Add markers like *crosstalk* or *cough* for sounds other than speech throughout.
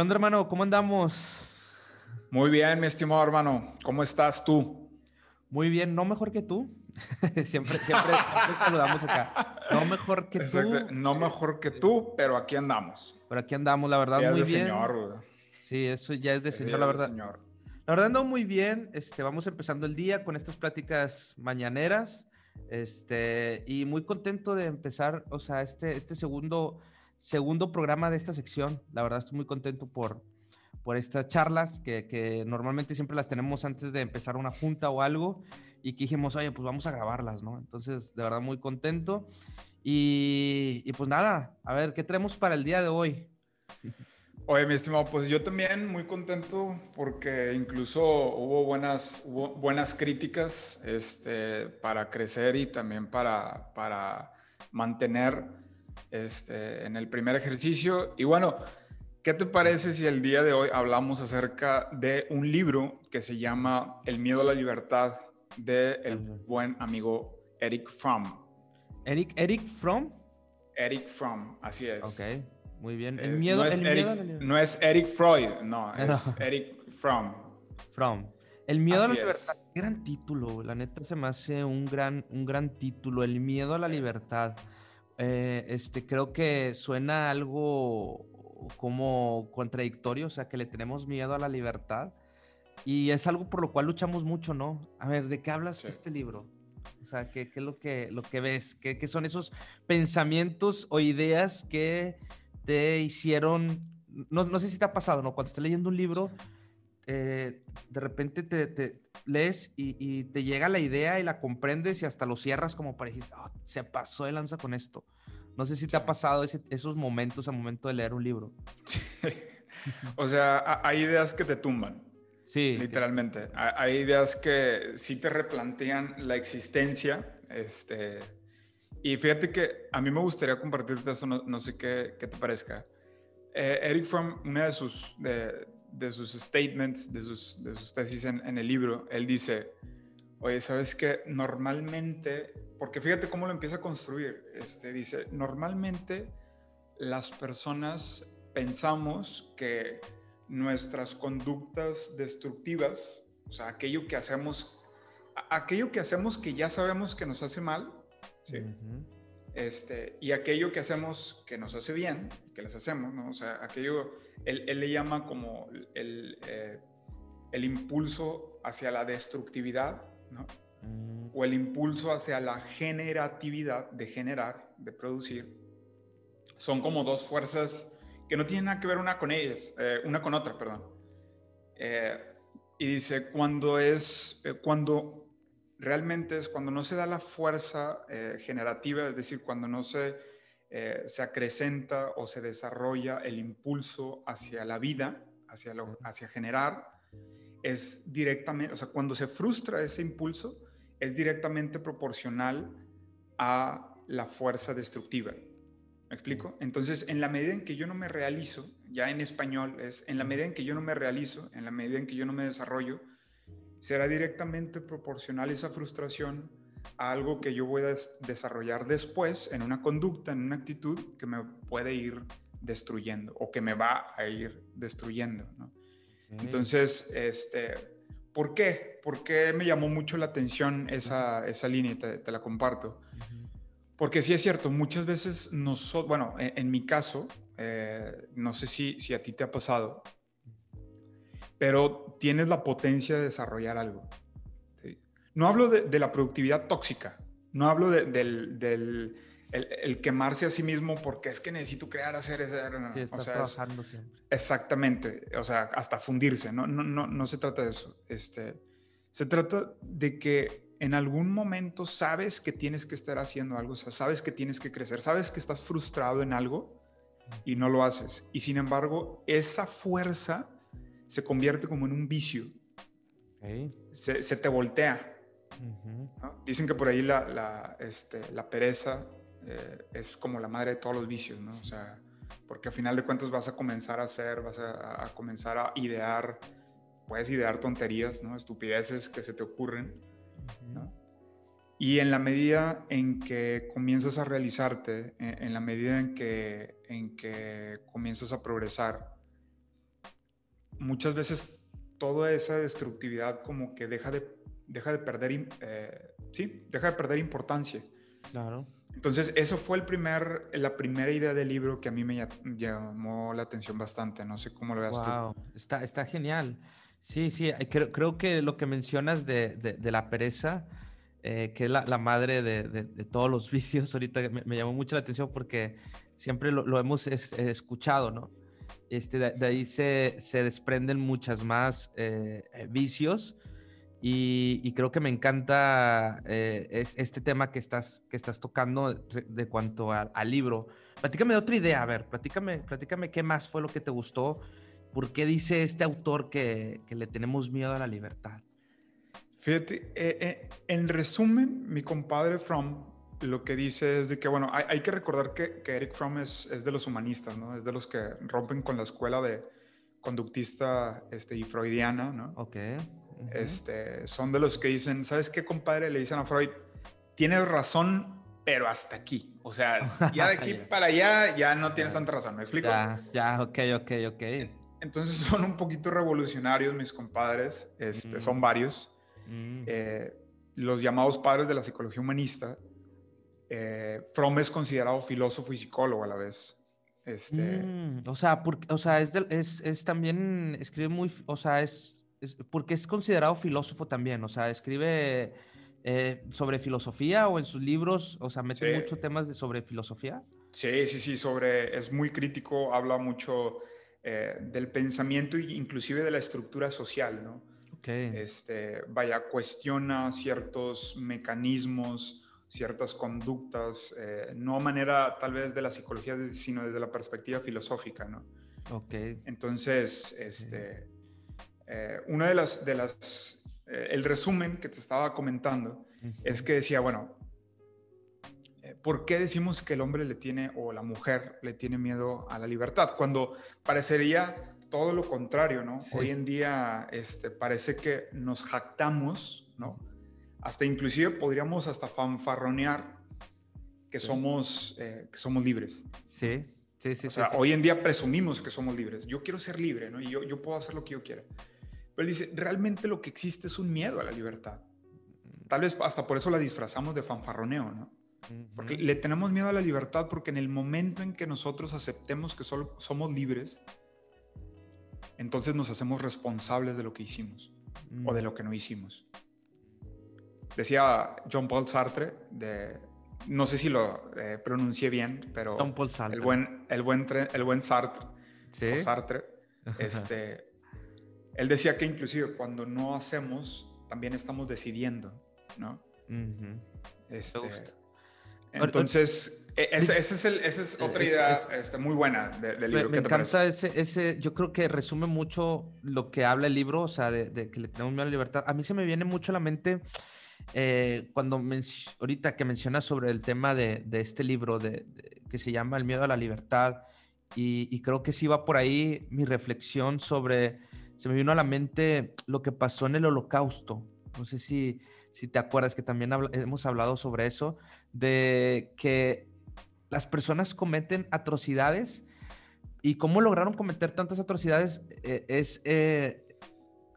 ¿Qué onda, hermano? ¿Cómo andamos? Muy bien, mi estimado hermano. ¿Cómo estás tú? Muy bien, no mejor que tú. *laughs* siempre, siempre, siempre *laughs* saludamos acá. No mejor que Exacto. tú. No mejor que tú, pero aquí andamos. Pero aquí andamos, la verdad, Ya muy es de bien. señor. Sí, eso ya es de Ya señor, la de verdad. señor. La verdad ando muy bien. Este, vamos empezando el día con estas pláticas mañaneras. Este, y muy contento de empezar, o sea, este, este segundo, segundo programa de esta sección. La verdad, estoy muy contento por, por estas charlas que, que normalmente siempre las tenemos antes de empezar una junta o algo. Y que dijimos, oye, pues vamos a grabarlas, ¿no? Entonces, de verdad, muy contento. Y, y pues nada, a ver, ¿qué tenemos para el día de hoy? Oye, mi estimado, pues yo también muy contento porque incluso hubo buenas, hubo buenas críticas este, para crecer y también para, para mantener este, en el primer ejercicio. Y bueno, ¿qué te parece si el día de hoy hablamos acerca de un libro que se llama El miedo a la libertad de el buen amigo Eric Fromm? Eric, Eric From. Eric Fromm, así es. Ok, muy bien. El Es- miedo, no, es el Eric, miedo a la libertad. no es Eric Freud, no, *laughs* es No. Eric Fromm. From. El miedo a la Así es. libertad. Gran título, la neta se me hace un gran, un gran título. El miedo a la libertad. Eh, este, creo que suena algo como contradictorio, o sea, que le tenemos miedo a la libertad. Y es algo por lo cual luchamos mucho, ¿no? A ver, ¿de qué hablas Sí. este libro? O sea, ¿qué, qué es lo que, lo que ves? ¿Qué, qué son esos pensamientos o ideas que te hicieron? No, no sé si te ha pasado, ¿no? Cuando estás leyendo un libro, eh, de repente te, te lees y, y te llega la idea y la comprendes y hasta lo cierras como para decir, "Ah, se pasó de lanza con esto. No sé si te ha pasado ese- esos momentos al momento de leer un libro. *laughs* o sea, ha- hay ideas que te tumban, Sí. literalmente. Ha- Hay ideas que sí te replantean la existencia. Este, y fíjate que a mí me gustaría compartirte eso, no, no sé qué, qué te parezca. Eh, Eric Fromm, una de sus, de, de sus statements, de sus, de sus tesis en, el libro, él dice, oye, ¿sabes qué? Normalmente, porque fíjate cómo lo empieza a construir, este, dice, normalmente las personas pensamos que nuestras conductas destructivas, o sea, aquello que hacemos, aquello que hacemos que ya sabemos que nos hace mal, ¿sí? Ujú. Este, y aquello que hacemos que nos hace bien, que les hacemos, ¿no? O sea, aquello, él, él le llama como el, eh, el impulso hacia la destructividad, ¿no? Mm, O el impulso hacia la generatividad, de generar, de producir. Son como dos fuerzas que no tienen nada que ver una con ellas, eh, una con otra, perdón. Eh, y dice, cuando es, cuando realmente es cuando no se da la fuerza eh, generativa, es decir, cuando no se, eh, se acrecenta o se desarrolla el impulso hacia la vida, hacia, lo, hacia generar, es directamente, o sea, cuando se frustra ese impulso, es directamente proporcional a la fuerza destructiva. ¿Me explico? Entonces, en la medida en que yo no me realizo, ya en español es, en la medida en que yo no me realizo, en la medida en que yo no me desarrollo, será directamente proporcional esa frustración a algo que yo voy a des- desarrollar después en una conducta, en una actitud que me puede ir destruyendo o que me va a ir destruyendo. Entonces, este, ¿por qué? ¿Por qué me llamó mucho la atención esa, esa línea? Te, te la comparto. Porque sí es cierto, muchas veces nosotros, bueno, en, en mi caso, eh, no sé si, si a ti te ha pasado, pero tienes la potencia de desarrollar algo. ¿sí? No hablo de, de la productividad tóxica, no hablo de- del, del el, el quemarse a sí mismo porque es que necesito crear, hacer, hacer. no, Sí, o sea, es- trabajando siempre. Exactamente, o sea, hasta fundirse, no, no, no, no se trata de eso. Este, se trata de que en algún momento sabes que tienes que estar haciendo algo, o sea, sabes que tienes que crecer, sabes que estás frustrado en algo y no lo haces. Y sin embargo, esa fuerza se convierte como en un vicio, Ok. se, se te voltea. Ujú. ¿no? Dicen que por ahí la, la, este, la pereza eh, es como la madre de todos los vicios, ¿no? O sea, porque a final de cuentas vas a comenzar a hacer, vas a, a comenzar a idear, puedes idear tonterías, ¿no? Estupideces que se te ocurren, Ujú. ¿no? Y en la medida en que comienzas a realizarte, en, en la medida en que, en que comienzas a progresar, muchas veces toda esa destructividad como que deja de, deja de perder, eh, sí, deja de perder importancia. Claro. Entonces, eso fue el primer, la primera idea del libro que a mí me llamó la atención bastante. No sé cómo lo veas wow. tú. Está, está genial. Sí, sí, creo, creo que lo que mencionas de, de, la pereza, eh, que es la, la madre de, de, todos los *laughs* vicios, ahorita me, llamó mucho la atención porque siempre lo, lo hemos escuchado, ¿no? Este, de, ahí se, se, desprenden muchas más eh, vicios y, creo que me encanta eh, es, este tema que estás, que estás tocando de, cuanto al libro. Platícame de otra idea, a ver, platícame, platícame qué más fue lo que te gustó, por qué dice este autor que, que le tenemos miedo a la libertad. Fíjate, eh, eh, en resumen, mi compadre Fromm lo que dice es de que, bueno, hay, hay que recordar que, que, Eric Fromm es, es, de los humanistas, ¿no? Es de los que rompen con la escuela de conductista este, y freudiana, ¿no? Ok este, son de los que dicen, ¿sabes qué, compadre? Le dicen a Freud, tienes razón, pero hasta aquí. O sea, *laughs* ya de aquí para allá ya no tienes tanta razón, ¿me explico? Ya, ya, ok, ok, ok. Entonces son un poquito revolucionarios mis compadres, este, son mm. varios. Mm. Eh, los llamados padres de la psicología humanista. Eh, Fromm es considerado filósofo y psicólogo a la vez. Este... Mm, o sea, o sea es, es, es, también, escribe muy, o sea, es porque es considerado filósofo también, o sea, escribe eh, sobre filosofía o en sus libros, o sea, mete muchos temas de, sobre filosofía. Sí, sí, sí, sobre, es muy crítico, habla mucho eh, del pensamiento e inclusive de la estructura social, ¿no? Okay. Este, vaya, cuestiona ciertos mecanismos, ciertas conductas, eh, no a manera tal vez de la psicología, sino desde la perspectiva filosófica, ¿no? Ok. Entonces, este... Eh, una de las, de las eh, el resumen que te estaba comentando es que decía, bueno, eh, ¿por qué decimos que el hombre le tiene o la mujer le tiene miedo a la libertad? Cuando parecería todo lo contrario, ¿no? Hoy en día este, parece que nos jactamos, ¿no? Hasta inclusive podríamos hasta fanfarronear que, somos, que somos libres. Sí, sí, sí. O sea, hoy en día presumimos que somos libres. Yo quiero ser libre, ¿no? Y yo, yo puedo hacer lo que yo quiera. Pero él dice, realmente lo que existe es un miedo a la libertad. Tal vez hasta por eso la disfrazamos de fanfarroneo, ¿no? Porque le tenemos miedo a la libertad porque en el momento en que nosotros aceptemos que solo somos libres, entonces nos hacemos responsables de lo que hicimos o de lo que no hicimos. Decía John Paul Sartre, de, no sé si lo eh, pronuncié bien, pero John Paul Sartre. el buen, el buen, el buen Sartre, ¿Sí? Sartre este, él decía que inclusive cuando no hacemos, también estamos decidiendo, ¿no? este, entonces, e, esa es, es, otra idea este, muy buena del libro. Me, encanta ese, ese, yo creo que resume mucho lo que habla el libro, o sea, de, que le tenemos miedo a la libertad. A mí se me viene mucho a la mente eh, cuando ahorita que mencionas sobre el tema de, de este libro de, que se llama El miedo a la libertad, y, y creo que sí va por ahí mi reflexión sobre se me vino a la mente lo que pasó en el holocausto. No sé si, si te acuerdas que también hemos hablado sobre eso, de que las personas cometen atrocidades y cómo lograron cometer tantas atrocidades eh, es, eh,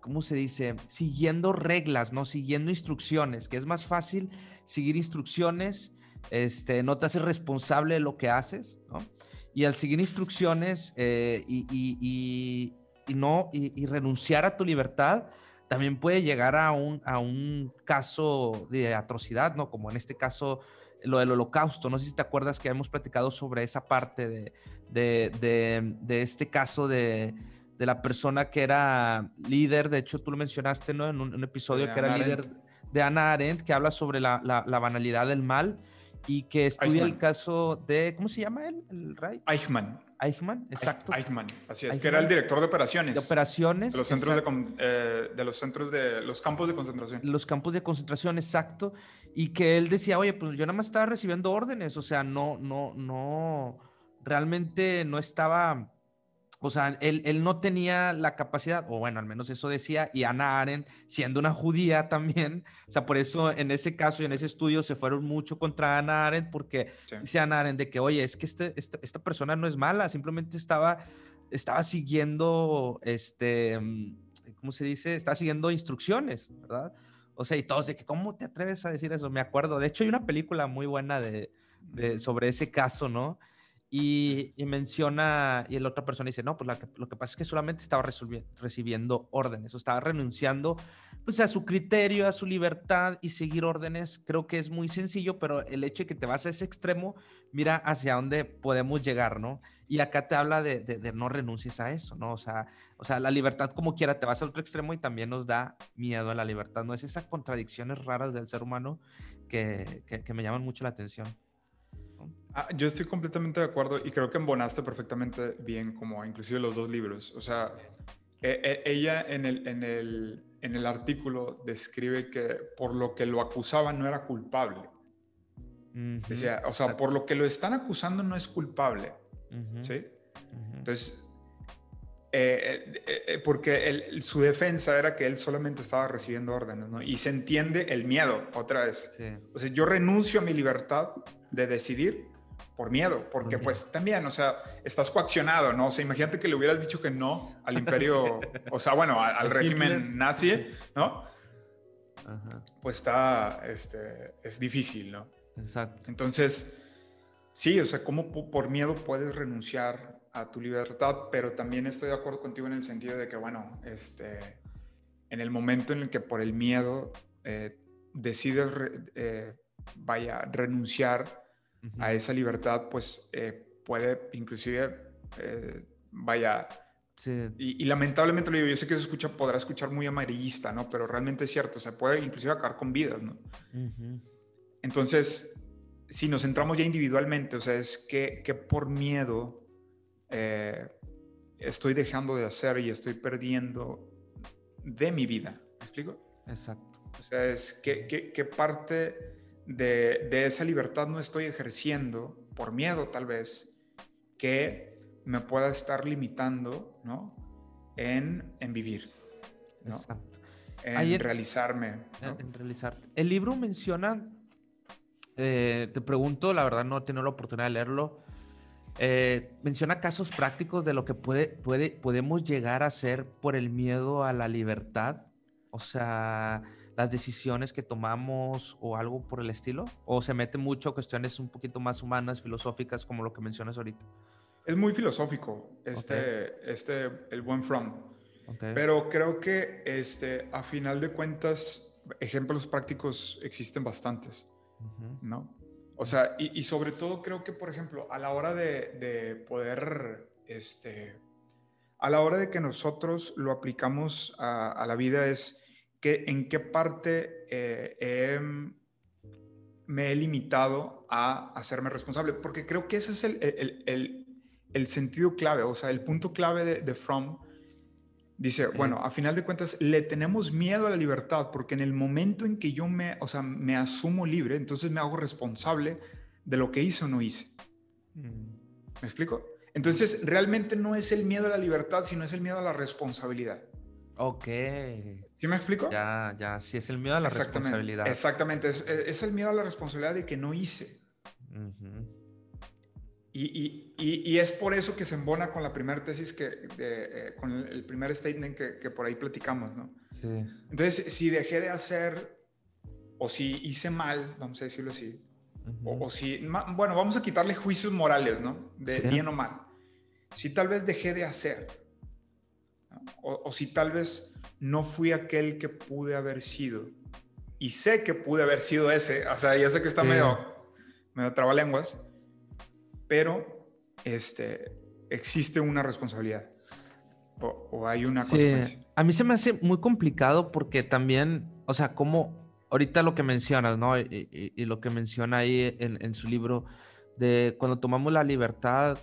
¿cómo se dice? Siguiendo reglas, ¿no? Siguiendo instrucciones, que es más fácil seguir instrucciones, este, no te haces responsable de lo que haces, ¿no? Y al seguir instrucciones eh, y, y no y, renunciar a tu libertad también puede llegar a un, a un caso de atrocidad, ¿no? Como en este caso lo del holocausto. No sé si te acuerdas que hemos platicado sobre esa parte de, de, de, de este caso de, de, la persona que era líder, de hecho tú lo mencionaste, ¿no? En un, episodio que era líder de Ana Arendt, que habla sobre la, la, la banalidad del mal y que estudia el caso de, ¿cómo se llama él? El Eichmann. Eichmann, exacto. Eichmann, así es, que era el director de operaciones. De operaciones. De los centros de, eh, de, los centros de los campos de concentración. Los campos de concentración, exacto. Y que él decía, oye, pues yo nada más estaba recibiendo órdenes, o sea, no, no, no, realmente no estaba o sea, él, no tenía la capacidad, o bueno, al menos eso decía, y Ana Arendt, siendo una judía también, o sea, por eso en ese caso y en ese estudio se fueron mucho contra Ana Arendt, porque dice Ana Arendt de que, oye, es que este, esta, persona no es mala, simplemente estaba estaba siguiendo, este, mm, ¿cómo se dice? Estaba siguiendo instrucciones, ¿verdad? O sea, y todos de que, ¿cómo te atreves a decir eso? Me acuerdo. De hecho, hay una película muy buena de, de sobre ese caso, ¿no? Y, menciona, y la otra persona dice, no, pues lo que pasa es que solamente estaba recibiendo órdenes, o estaba renunciando pues a su criterio, a su libertad y seguir órdenes. Creo que es muy sencillo, pero el hecho de que te vas a ese extremo, mira hacia dónde podemos llegar, ¿no? Y acá te habla de, de, no renuncies a eso, ¿no? O sea, o sea, la libertad como quiera te vas al otro extremo y también nos da miedo a la libertad, ¿no? Es esas contradicciones raras del ser humano que, que, que me llaman mucho la atención. Ah, yo estoy completamente de acuerdo y creo que embonaste perfectamente bien como inclusive los dos libros. O sea, e, e, ella en el, en, el, en el artículo describe que por lo que lo acusaban no era culpable. Decía, o sea, por lo que lo están acusando no es culpable. ¿Sí? Entonces, eh, eh, eh, porque su defensa era que él solamente estaba recibiendo órdenes, ¿no? Y se entiende el miedo, otra vez. O sea, yo renuncio a mi libertad de decidir por miedo, porque pues también, o sea, estás coaccionado, ¿no? O sea, imagínate que le hubieras dicho que no al *laughs* imperio, o sea, bueno, al, régimen nazi, ¿no? Pues está, este, es difícil, ¿no? Exacto. Entonces, sí, o sea, ¿cómo por miedo puedes renunciar a tu libertad? Pero también estoy de acuerdo contigo en el sentido de que, bueno, este, en el momento en el que por el miedo eh, decides, eh, vaya, renunciar a esa libertad, pues eh, puede inclusive, eh, vaya, y, lamentablemente lo digo, yo sé que se escucha, podrá escuchar muy amarillista, ¿no? Pero realmente es cierto, se puede inclusive acabar con vidas, ¿no? Entonces, si nos centramos ya individualmente, o sea, es que, que por miedo eh, estoy dejando de hacer y estoy perdiendo de mi vida. ¿Me explico? Exacto. O sea, es que, que parte de, esa libertad no estoy ejerciendo, por miedo tal vez, que me pueda estar limitando, ¿no? En, vivir, ¿no? Exacto. En realizarme. En, realizarte. El libro menciona, eh, te pregunto, la verdad no he tenido la oportunidad de leerlo, eh, menciona casos prácticos de lo que puede, puede, podemos llegar a ser por el miedo a la libertad. O sea, las decisiones que tomamos o algo por el estilo? ¿O se mete mucho a cuestiones un poquito más humanas, filosóficas, como lo que mencionas ahorita? Es muy filosófico, este, este el buen From. Pero creo que este, a final de cuentas, ejemplos prácticos existen bastantes, ¿no? O sea, y, y, sobre todo creo que, por ejemplo, a la hora de, de poder, este, a la hora de que nosotros lo aplicamos a, a la vida es en qué parte eh, me he limitado a hacerme responsable, porque creo que ese es el, sentido clave, o sea, el punto clave de, From. Dice, bueno, a final de cuentas, le tenemos miedo a la libertad porque en el momento en que yo me, o sea, me asumo libre, entonces me hago responsable de lo que hice o no hice. Mm. ¿Me explico? Entonces, realmente no es el miedo a la libertad, sino es el miedo a la responsabilidad. Ok. ¿Sí me explico? Ya, ya, sí, es el miedo a la responsabilidad. Exactamente, es, es, el miedo a la responsabilidad de que no hice. y, y, y, es por eso que se embona con la primera tesis, que, eh, con el, primer statement que, que, por ahí platicamos, ¿no? Sí. Entonces, si dejé de hacer, o si hice mal, vamos a decirlo así, o, si, bueno, vamos a quitarle juicios morales, ¿no? De bien o mal. Si tal vez dejé de hacer, o, si tal vez no fui aquel que pude haber sido. Y sé que pude haber sido ese. O sea, ya sé que está medio, medio trabalenguas. Pero este, existe una responsabilidad. O, hay una consecuencia. A mí se me hace muy complicado porque también, o sea, como ahorita lo que mencionas, ¿no? Y, lo que menciona ahí en, en, su libro, de cuando tomamos la libertad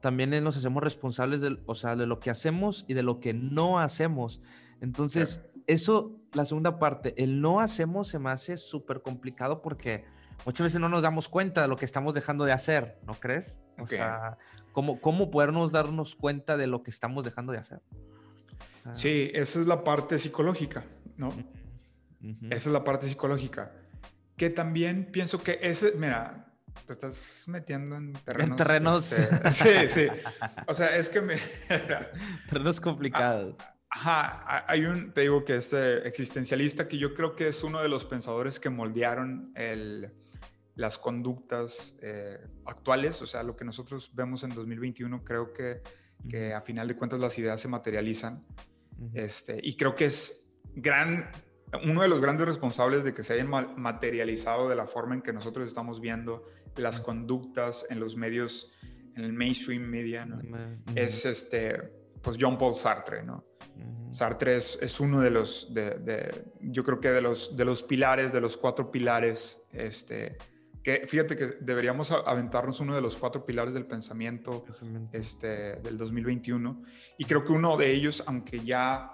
también nos hacemos responsables de, o sea, de lo que hacemos y de lo que no hacemos. Entonces, eso, la segunda parte, el no hacemos se me hace súper complicado porque muchas veces no nos damos cuenta de lo que estamos dejando de hacer, ¿no crees? O sea, ¿cómo, ¿cómo podernos darnos cuenta de lo que estamos dejando de hacer? sí, esa es la parte psicológica, ¿no? Esa es la parte psicológica. Que también pienso que ese, mira, te estás metiendo en terrenos. En terrenos. este, *laughs* sí, sí. O sea, es que me. *laughs* terrenos complicados. Ajá, ha- hay un, te digo que este existencialista que yo creo que es uno de los pensadores que moldearon el, las conductas eh, actuales, o sea, lo que nosotros vemos en 2021, creo que, que a final de cuentas las ideas se materializan. Este, y creo que es gran, uno de los grandes responsables de que se hayan ma- materializado de la forma en que nosotros estamos viendo las conductas en los medios, en el mainstream media. Es este, pues John Paul Sartre, ¿no? Sartre es, es uno de los, de, de- yo creo que de los, de los pilares, de los cuatro pilares, este, que fíjate que deberíamos aventarnos uno de los cuatro pilares del pensamiento Pensamiento. este, del 2021. Y creo que uno de ellos, aunque ya,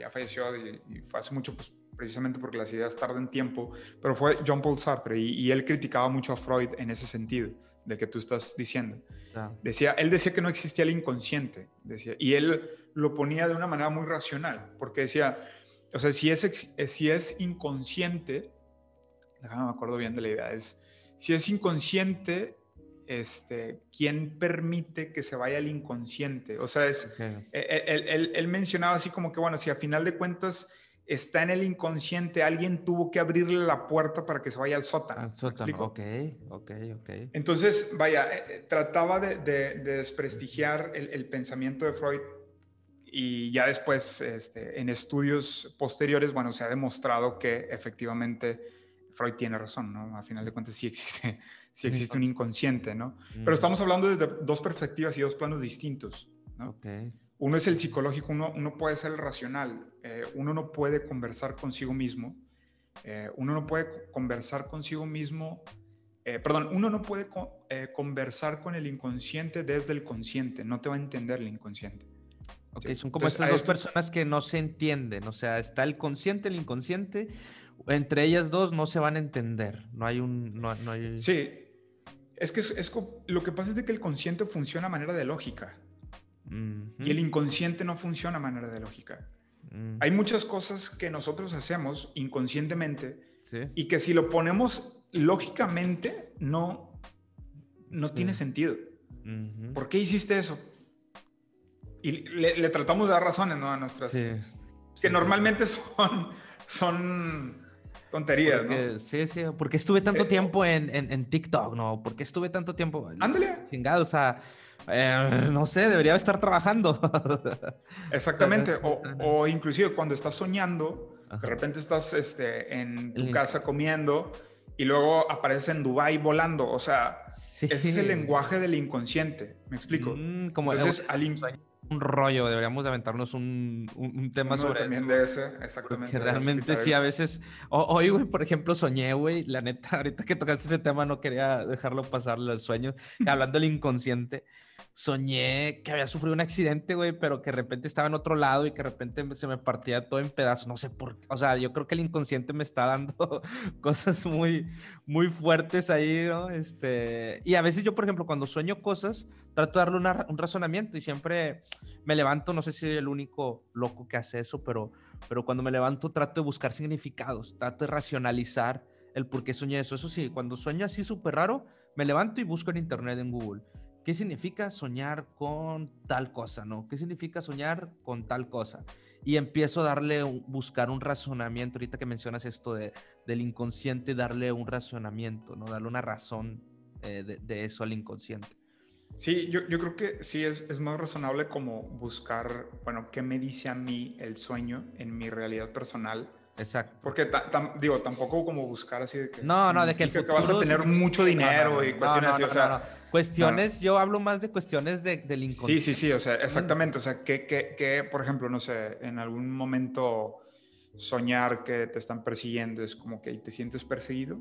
ya falleció y, y fue hace mucho, pues precisamente porque las ideas tardan tiempo, pero fue John Paul Sartre y, y él criticaba mucho a Freud en ese sentido, de que tú estás diciendo. Decía, él decía que no existía el inconsciente, decía, y él lo ponía de una manera muy racional, porque decía, o sea, si es, eh, si es inconsciente, déjame me acuerdo bien de la idea, es, si es inconsciente, este, ¿quién permite que se vaya al inconsciente? O sea, es, Ok. él, él- él- él mencionaba así como que, bueno, si a final de cuentas está en el inconsciente, alguien tuvo que abrirle la puerta para que se vaya al sótano. Al ¿me sótano. Ok, ok, ok. Entonces, vaya, eh, eh, trataba de, de- de desprestigiar el, el pensamiento de Freud y ya después, este, en estudios posteriores, bueno, se ha demostrado que efectivamente Freud tiene razón, ¿no? A final de cuentas sí existe, sí existe un inconsciente, ¿no? Pero Mm, estamos hablando desde dos perspectivas y dos planos distintos, ¿no? Ok. Uno es el psicológico, uno, uno puede ser el racional, eh, uno no puede conversar consigo mismo, eh, uno no puede co- conversar consigo mismo, eh, perdón, uno no puede co- eh, conversar con el inconsciente desde el consciente, no te va a entender el inconsciente. Ok, Sí. son como Entonces, estas dos esto- personas que no se entienden, o sea, está el consciente, el inconsciente, entre ellas dos no se van a entender, no hay un, no, no hay... Sí, es que es, lo que pasa es de que el consciente funciona a manera de lógica y el inconsciente no funciona a manera de lógica. Mm, Hay muchas cosas que nosotros hacemos inconscientemente sí, y que si lo ponemos lógicamente no, no tiene sentido. ¿Por qué hiciste eso? Y le, le tratamos de dar razones ¿no? a nuestras... sí, que sí. normalmente son, son tonterías, Porque, ¿no? Sí, sí, porque estuve tanto Eh, tiempo en, en, en TikTok, ¿no? porque estuve tanto tiempo? Ándale. Chingado, o sea, eh, no sé, debería estar trabajando. *laughs* Exactamente. O, o inclusive cuando estás soñando, Ajá. de repente estás este, en tu casa comiendo y luego apareces en Dubai volando. O sea, Sí. ese es el lenguaje del inconsciente. ¿Me explico? Mm, como Entonces, al in- un rollo, deberíamos de aventarnos un, un, un tema uno sobre también de ese, exactamente. de realmente sí, a veces, ho- hoy, güey, por ejemplo, soñé, güey, la neta, *laughs* ahorita que tocaste ese tema no quería dejarlo pasar los sueños, que hablando del inconsciente, soñé que había sufrido un accidente, güey, pero que de repente estaba en otro lado y que de repente se me partía todo en pedazos, no sé por qué, o sea, yo creo que el inconsciente me está dando *laughs* cosas muy, muy fuertes ahí, ¿no? Este, y a veces yo, por ejemplo, cuando sueño cosas, trato de darle un razonamiento y siempre me levanto, no sé si soy el único loco que hace eso, pero, pero cuando me levanto trato de buscar significados, trato de racionalizar el por qué soñé eso. Eso sí, cuando sueño así súper raro, me levanto y busco en internet, en Google. ¿Qué significa soñar con tal cosa, no? ¿Qué significa soñar con tal cosa? Y empiezo a darle, buscar un razonamiento, ahorita que mencionas esto de, del inconsciente, darle un razonamiento, ¿no? Darle una razón eh, de, de eso al inconsciente. Sí, yo, yo creo que sí es, es más razonable como buscar, bueno, qué me dice a mí el sueño en mi realidad personal. Exacto. Porque, ta- tam- digo, tampoco como buscar así de que... No, no, de que el futuro... que vas a tener mucho dinero no, no, y cuestiones no, así, o sea... Cuestiones, yo hablo más de cuestiones de, del Sí, inconsciente. sí, sí, o sea, exactamente. O sea, que, que, que, por ejemplo, no sé, en algún momento soñar que te están persiguiendo es como que te sientes perseguido.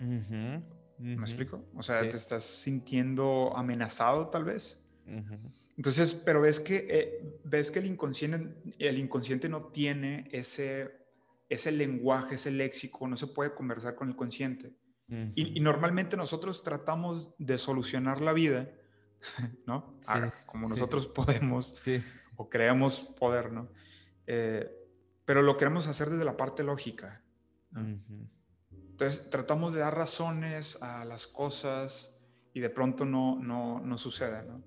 Ujú, ¿Me ujú, explico? O sea, Sí. te estás sintiendo amenazado tal vez. ujú. Entonces, pero ves que, eh, ves que el, inconsciente, el inconsciente no tiene ese, ese lenguaje, ese léxico, no se puede conversar con el consciente. Y, y normalmente nosotros tratamos de solucionar la vida, *laughs* ¿no? Sí, Ah, como sí. nosotros podemos Sí. o creemos poder, ¿no? Eh, pero lo queremos hacer desde la parte lógica. Entonces tratamos de dar razones a las cosas y de pronto no, no, no sucede, ¿no?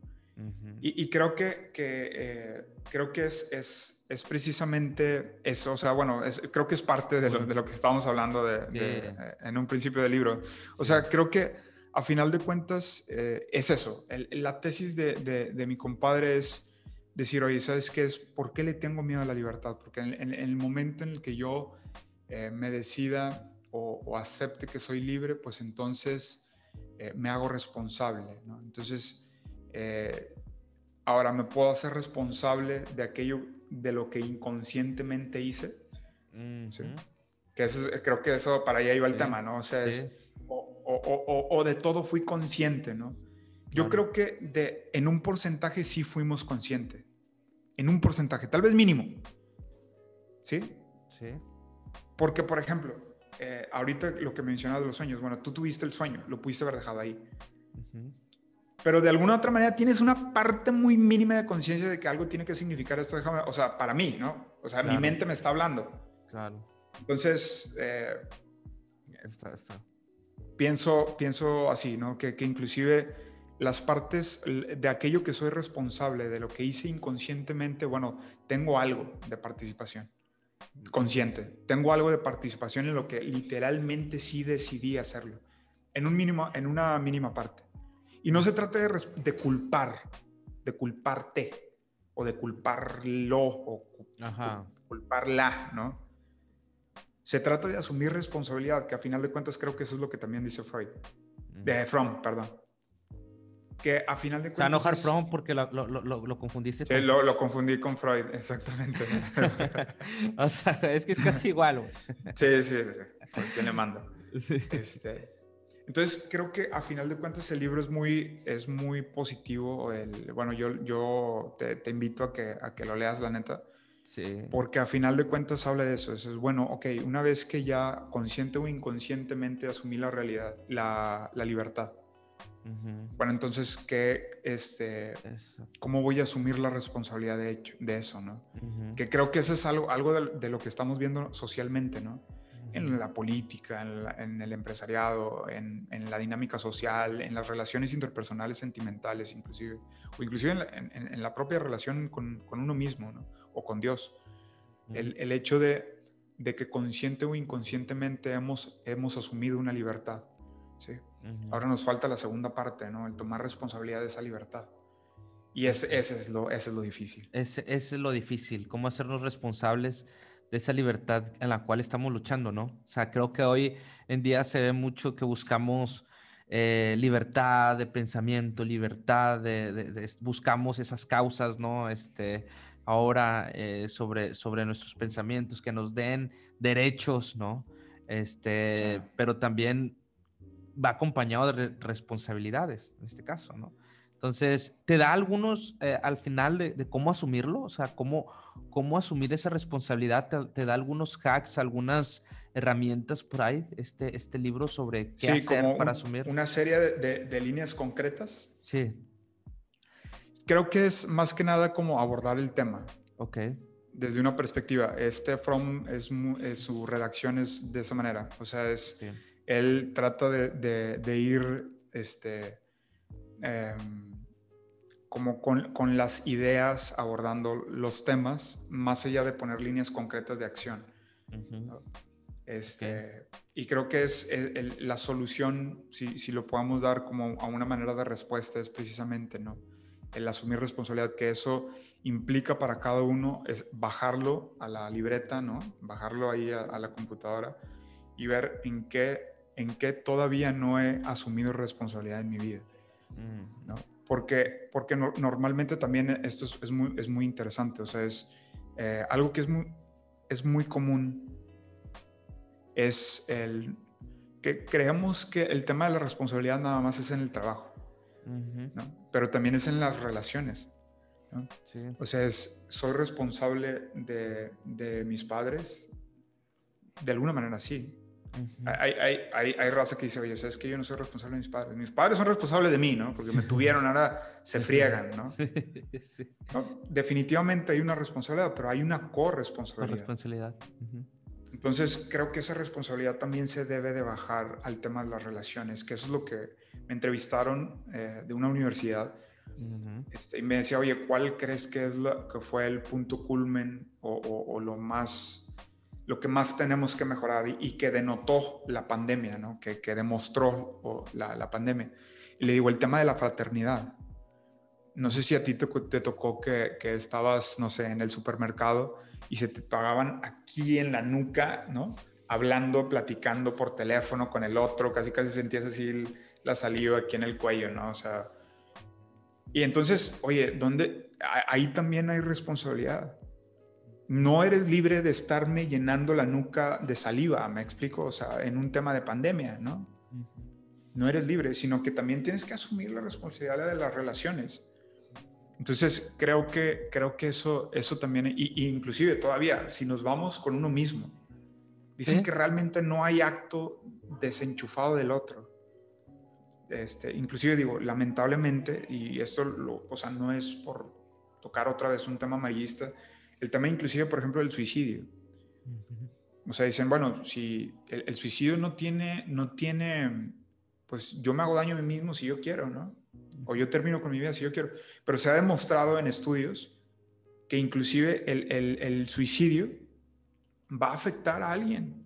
Y, creo que, que eh, creo que es, es, es, precisamente eso, o sea, bueno, creo que es parte de lo, de lo que estábamos hablando de, eh, en un principio del libro. O sea, creo que a final de cuentas eh, es eso. la tesis de, de, mi compadre es decir, oye, ¿sabes qué es? ¿Por qué le tengo miedo a la libertad? Porque en, el momento en el que yo me decida o, acepte que soy libre, pues entonces me hago responsable, ¿no? Entonces, eh, ahora me puedo hacer responsable de aquello de lo que inconscientemente hice. Que eso creo que eso para allá iba el tema, ¿no? O sea, es, o, de todo fui consciente, ¿no? Yo creo que de, en un porcentaje sí fuimos conscientes. En un porcentaje, tal vez mínimo. ¿Sí? Sí. Porque, por ejemplo, eh, ahorita lo que mencionas de los sueños, bueno, tú tuviste el sueño, lo pudiste haber dejado ahí pero de alguna otra manera tienes una parte muy mínima de conciencia de que algo tiene que significar esto, déjame, o sea, para mí, ¿no? O sea, mi mente me está hablando. Claro. Entonces, eh, Pienso, pienso así, ¿no? Que, que inclusive las partes de aquello que soy responsable, de lo que hice inconscientemente, bueno, tengo algo de participación consciente, tengo algo de participación en lo que literalmente sí decidí hacerlo, en, un mínimo, en una mínima parte. Y no se trata de, culpar, de culparte o de culparlo o culparla, ¿no? Se trata de asumir responsabilidad, que a final de cuentas creo que eso es lo que también dice Freud. De Fromm, perdón. Que a final de cuentas. Se enojar Fromm porque lo, lo, lo, confundiste. Sí, lo, lo, confundí con Freud, exactamente. *laughs* o sea, es que es casi igual. sí, sí, sí. ¿Quién le manda? Sí. Este, entonces, creo que a final de cuentas el libro es muy, es muy positivo. El, bueno, yo, yo te, te, invito a que, a que lo leas, la neta. Sí. Porque a final de cuentas habla de eso. Eso es bueno, ok, una vez que ya consciente o inconscientemente asumí la realidad, la, la libertad. Bueno, entonces, ¿qué, este, ¿cómo voy a asumir la responsabilidad de, hecho, de eso? ¿no? Que creo que eso es algo, algo de, de, lo que estamos viendo socialmente, ¿no? En la política, en, el empresariado, en, la dinámica social, en las relaciones interpersonales sentimentales inclusive, o inclusive en la, propia relación con, uno mismo o con Dios. el, hecho de, que consciente o inconscientemente hemos, hemos asumido una libertad. ¿sí? Ahora nos falta la segunda parte, ¿no? el tomar responsabilidad de esa libertad. Y ese, ese, es, lo, ese es lo difícil. Ese, ese es lo difícil, cómo hacernos responsables de esa libertad en la cual estamos luchando, ¿no? O sea, creo que hoy en día se ve mucho que buscamos eh, libertad de pensamiento, libertad de, buscamos esas causas, ¿no? Este, ahora eh, sobre, sobre nuestros pensamientos, que nos den derechos, ¿no? Este, pero también va acompañado de responsabilidades, en este caso, ¿no? Entonces, ¿te da algunos eh, al final de, cómo asumirlo? O sea, ¿cómo, cómo asumir esa responsabilidad? ¿Te, da algunos hacks, algunas herramientas por ahí, este, este libro sobre qué hacer para asumir? Una serie de, líneas concretas. Sí. Creo que es más que nada como abordar el tema. Ok. Desde una perspectiva. Este From, es, su redacción es de esa manera. O sea, es, él trata de, ir, este... Em, como con, las ideas abordando los temas, más allá de poner líneas concretas de acción. este, Y creo que es, la solución, si, si, lo podamos dar como a una manera de respuesta, es precisamente ¿no? el asumir responsabilidad, que eso implica para cada uno es bajarlo a la libreta, ¿no? bajarlo ahí a, la computadora y ver en qué, en qué todavía no he asumido responsabilidad en mi vida. Mm. ¿no? Porque, porque normalmente también esto es, muy, es muy interesante, o sea, es eh, algo que es muy, es muy común, es el que creemos que el tema de la responsabilidad nada más es en el trabajo, pero también es en las relaciones. O sea, es, soy responsable de, de mis padres, de alguna manera sí, hay, hay, hay, hay, raza que dice, oye, es que yo no soy responsable de mis padres. Mis padres son responsables de mí, ¿no? Porque me tuvieron, ahora se friegan, *laughs* ¿no? Definitivamente hay una responsabilidad, pero hay una corresponsabilidad. Corresponsabilidad. Entonces, creo que esa responsabilidad también se debe de bajar al tema de las relaciones, que eso es lo que me entrevistaron eh, de una universidad este, y me decía, oye, ¿cuál crees que, es lo, que fue el punto culmen o, lo más, lo que más tenemos que mejorar y, que denotó la pandemia, ¿no? que, que demostró la, la, pandemia? Y le digo, el tema de la fraternidad. No sé si a ti te, te tocó que, que estabas, no sé, en el supermercado y se te pagaban aquí en la nuca, ¿no? Hablando, platicando por teléfono con el otro, casi casi sentías así la saliva aquí en el cuello, ¿no? O sea, y entonces, oye, ¿dónde? Ahí también hay responsabilidad. No eres libre de estarme llenando la nuca de saliva, me explico, o sea, en un tema de pandemia, ¿no? No eres libre, sino que también tienes que asumir la responsabilidad de las relaciones. Entonces, creo que, creo que eso, eso también, y, inclusive todavía, si nos vamos con uno mismo, dicen que realmente no hay acto desenchufado del otro. Este, inclusive digo, lamentablemente, y esto lo, o sea, no es por tocar otra vez un tema amarillista, el tema inclusive, por ejemplo, del suicidio. O sea, dicen, bueno, si el, el, suicidio no tiene, no tiene, pues yo me hago daño a mí mismo si yo quiero, ¿no? o yo termino con mi vida si yo quiero. Pero se ha demostrado en estudios que inclusive el, suicidio va a afectar a alguien,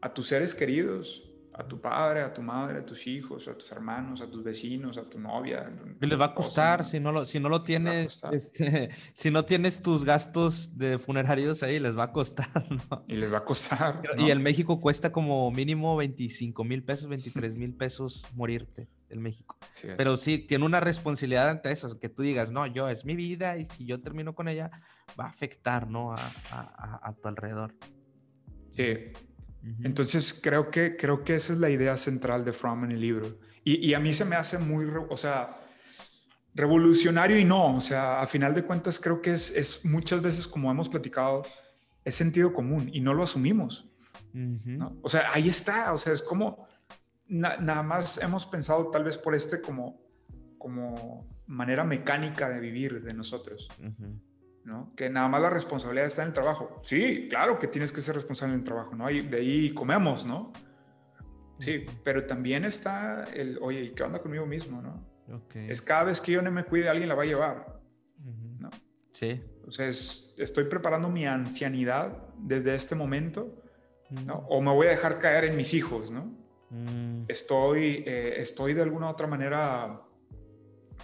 a tus seres queridos, a tu padre, a tu madre, a tus hijos, a tus hermanos, a tus vecinos, a tu novia. Les va a costar si no lo, si no lo tienes, este, *laughs* si no tienes tus gastos de funerarios ahí, les va a costar. *laughs* Y les va a costar. Y el México cuesta como mínimo 25 mil pesos, 23 mil pesos morirte el México. Pero sí, tiene una responsabilidad ante eso, que tú digas, no, yo es mi vida y si yo termino con ella, va a afectar, ¿no? A, a, tu alrededor. Sí. Entonces creo que, creo que esa es la idea central de Fromm en el libro. Y, y, a mí se me hace muy, o sea, revolucionario y no, o sea, a final de cuentas creo que es, es muchas veces, como hemos platicado, es sentido común y no lo asumimos. ¿no? O sea, ahí está, o sea, es como nada más hemos pensado tal vez por este como, como manera mecánica de vivir de nosotros, ¿no? Que nada más la responsabilidad está en el trabajo. Sí, claro que tienes que ser responsable en el trabajo, ¿no? de ahí comemos, ¿no? Sí, pero también está el, oye, ¿qué onda conmigo mismo, no? Es cada vez que yo no me cuide, alguien la va a llevar, ¿no? Sí. Entonces, estoy preparando mi ancianidad desde este momento, ¿no? O me voy a dejar caer en mis hijos, ¿no? Mm. Estoy, eh, estoy de alguna u otra manera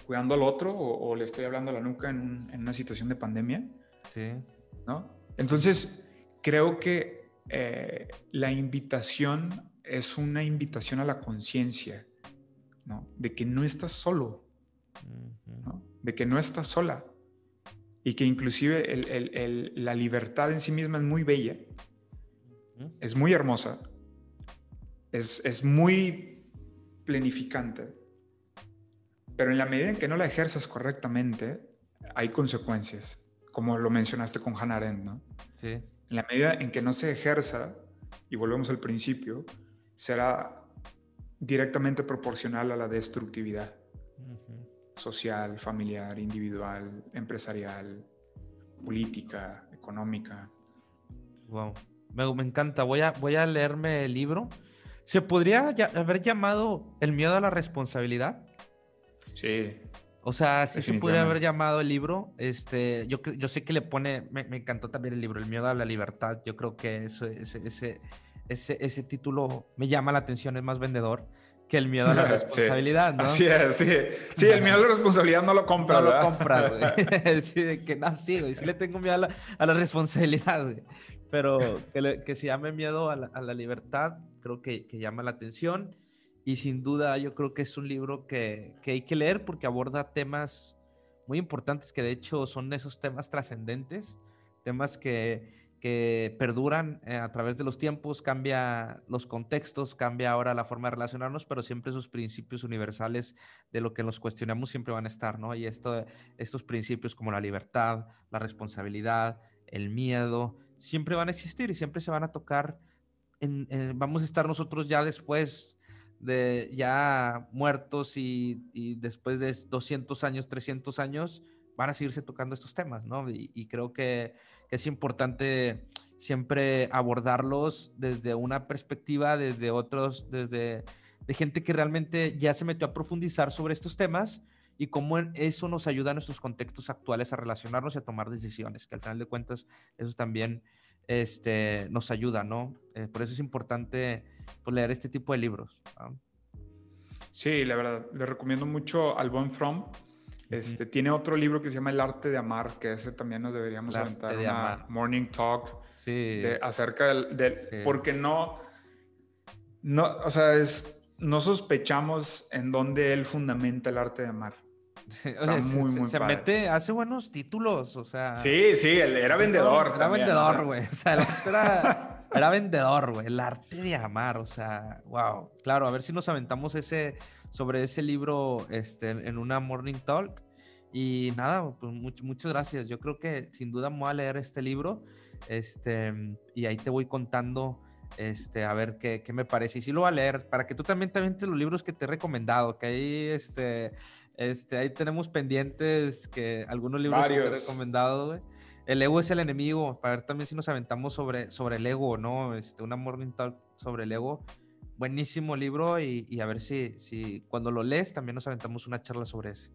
cuidando al otro o, le estoy hablando a la nuca en, una situación de pandemia. Sí. ¿No? Entonces, creo que eh, la invitación es una invitación a la conciencia, ¿no? De que no estás solo, ¿no? De que no estás sola y que inclusive la libertad en sí misma es muy bella, es muy hermosa, es, muy planificante, pero en la medida en que no la ejerzas correctamente, hay consecuencias, como lo mencionaste con Hannah Arendt, ¿no? Sí. En la medida en que no se ejerza, y volvemos al principio, será directamente proporcional a la destructividad social, familiar, individual, empresarial, política, económica. Wow, me, me, encanta. Voy a, voy a leerme el libro ¿Se podría haber llamado el miedo a la responsabilidad? Sí. O sea, sí se podría haber llamado el libro. Este, yo, yo sé que le pone, me, encantó también el libro, El miedo a la libertad. Yo creo que eso, ese, ese, ese, ese título me llama la atención, es más vendedor que el miedo a la *laughs* responsabilidad, ¿no? Así es, sí. Sí, el miedo a la responsabilidad no lo compra, No lo compra, *laughs* güey. *laughs* sí, de que no, sí, güey. Sí le tengo miedo a la, a la responsabilidad, güey. Pero que, que, se llame miedo a la, a la libertad, creo que, que, llama la atención. Y sin duda, yo creo que es un libro que, que hay que leer porque aborda temas muy importantes que de hecho son esos temas trascendentes, temas que, que perduran eh, a través de los tiempos, cambia los contextos, cambia ahora la forma de relacionarnos, pero siempre esos principios universales de lo que nos cuestionamos siempre van a estar, ¿no? Y esto, estos principios como la libertad, la responsabilidad, el miedo, siempre van a existir y siempre se van a tocar. En, vamos a estar nosotros ya después de ya muertos y, y, después de 200 años, 300 años, van a seguirse tocando estos temas, ¿no? Y, creo que es importante siempre abordarlos desde una perspectiva, desde otros, desde de gente que realmente ya se metió a profundizar sobre estos temas y cómo eso nos ayuda a nuestros contextos actuales a relacionarnos y a tomar decisiones, que al final de cuentas eso también este, nos ayuda, ¿no? Eh, por eso es importante pues, leer este tipo de libros. Sí, la verdad, le recomiendo mucho al Von From. Este, Tiene otro libro que se llama El arte de amar, que ese también nos deberíamos aventar una morning talk sí. acerca del... Porque no, no, o sea, es, no sospechamos en dónde él fundamenta el arte de amar. *laughs* Está muy, se, muy se mete, hace buenos títulos, o sea. Sí, sí, él era vendedor. Era vendedor, güey. O sea, era, *laughs* era vendedor, güey. El arte de amar, o sea, wow. Claro, a ver si nos aventamos ese, sobre ese libro este, en una Morning Talk. Y nada, pues muchas gracias. Yo creo que sin duda me voy a leer este libro. Este, y ahí te voy contando este, a ver qué, qué, me parece. Y sí lo voy a leer, para que tú también te avientes los libros que te he recomendado, que ahí, este, este, ahí tenemos pendientes que algunos libros que he recomendado, El ego es el enemigo, para ver también si nos aventamos sobre, sobre el ego, ¿no? Este, una morning talk sobre el ego. Buenísimo libro y, y a ver si, si cuando lo lees también nos aventamos una charla sobre ese.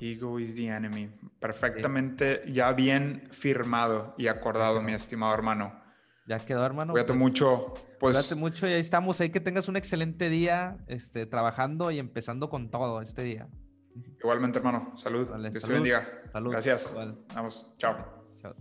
Ego is the enemy. Perfectamente, ya bien firmado y acordado, mi estimado hermano. Ya quedó, hermano. Cuídate pues, mucho. Pues, cuídate mucho y ahí estamos. Ahí que tengas un excelente día este, trabajando y empezando con todo este día. Igualmente, hermano. Salud. Dios te bendiga. Salud. Gracias. Vamos. Chao. Chao.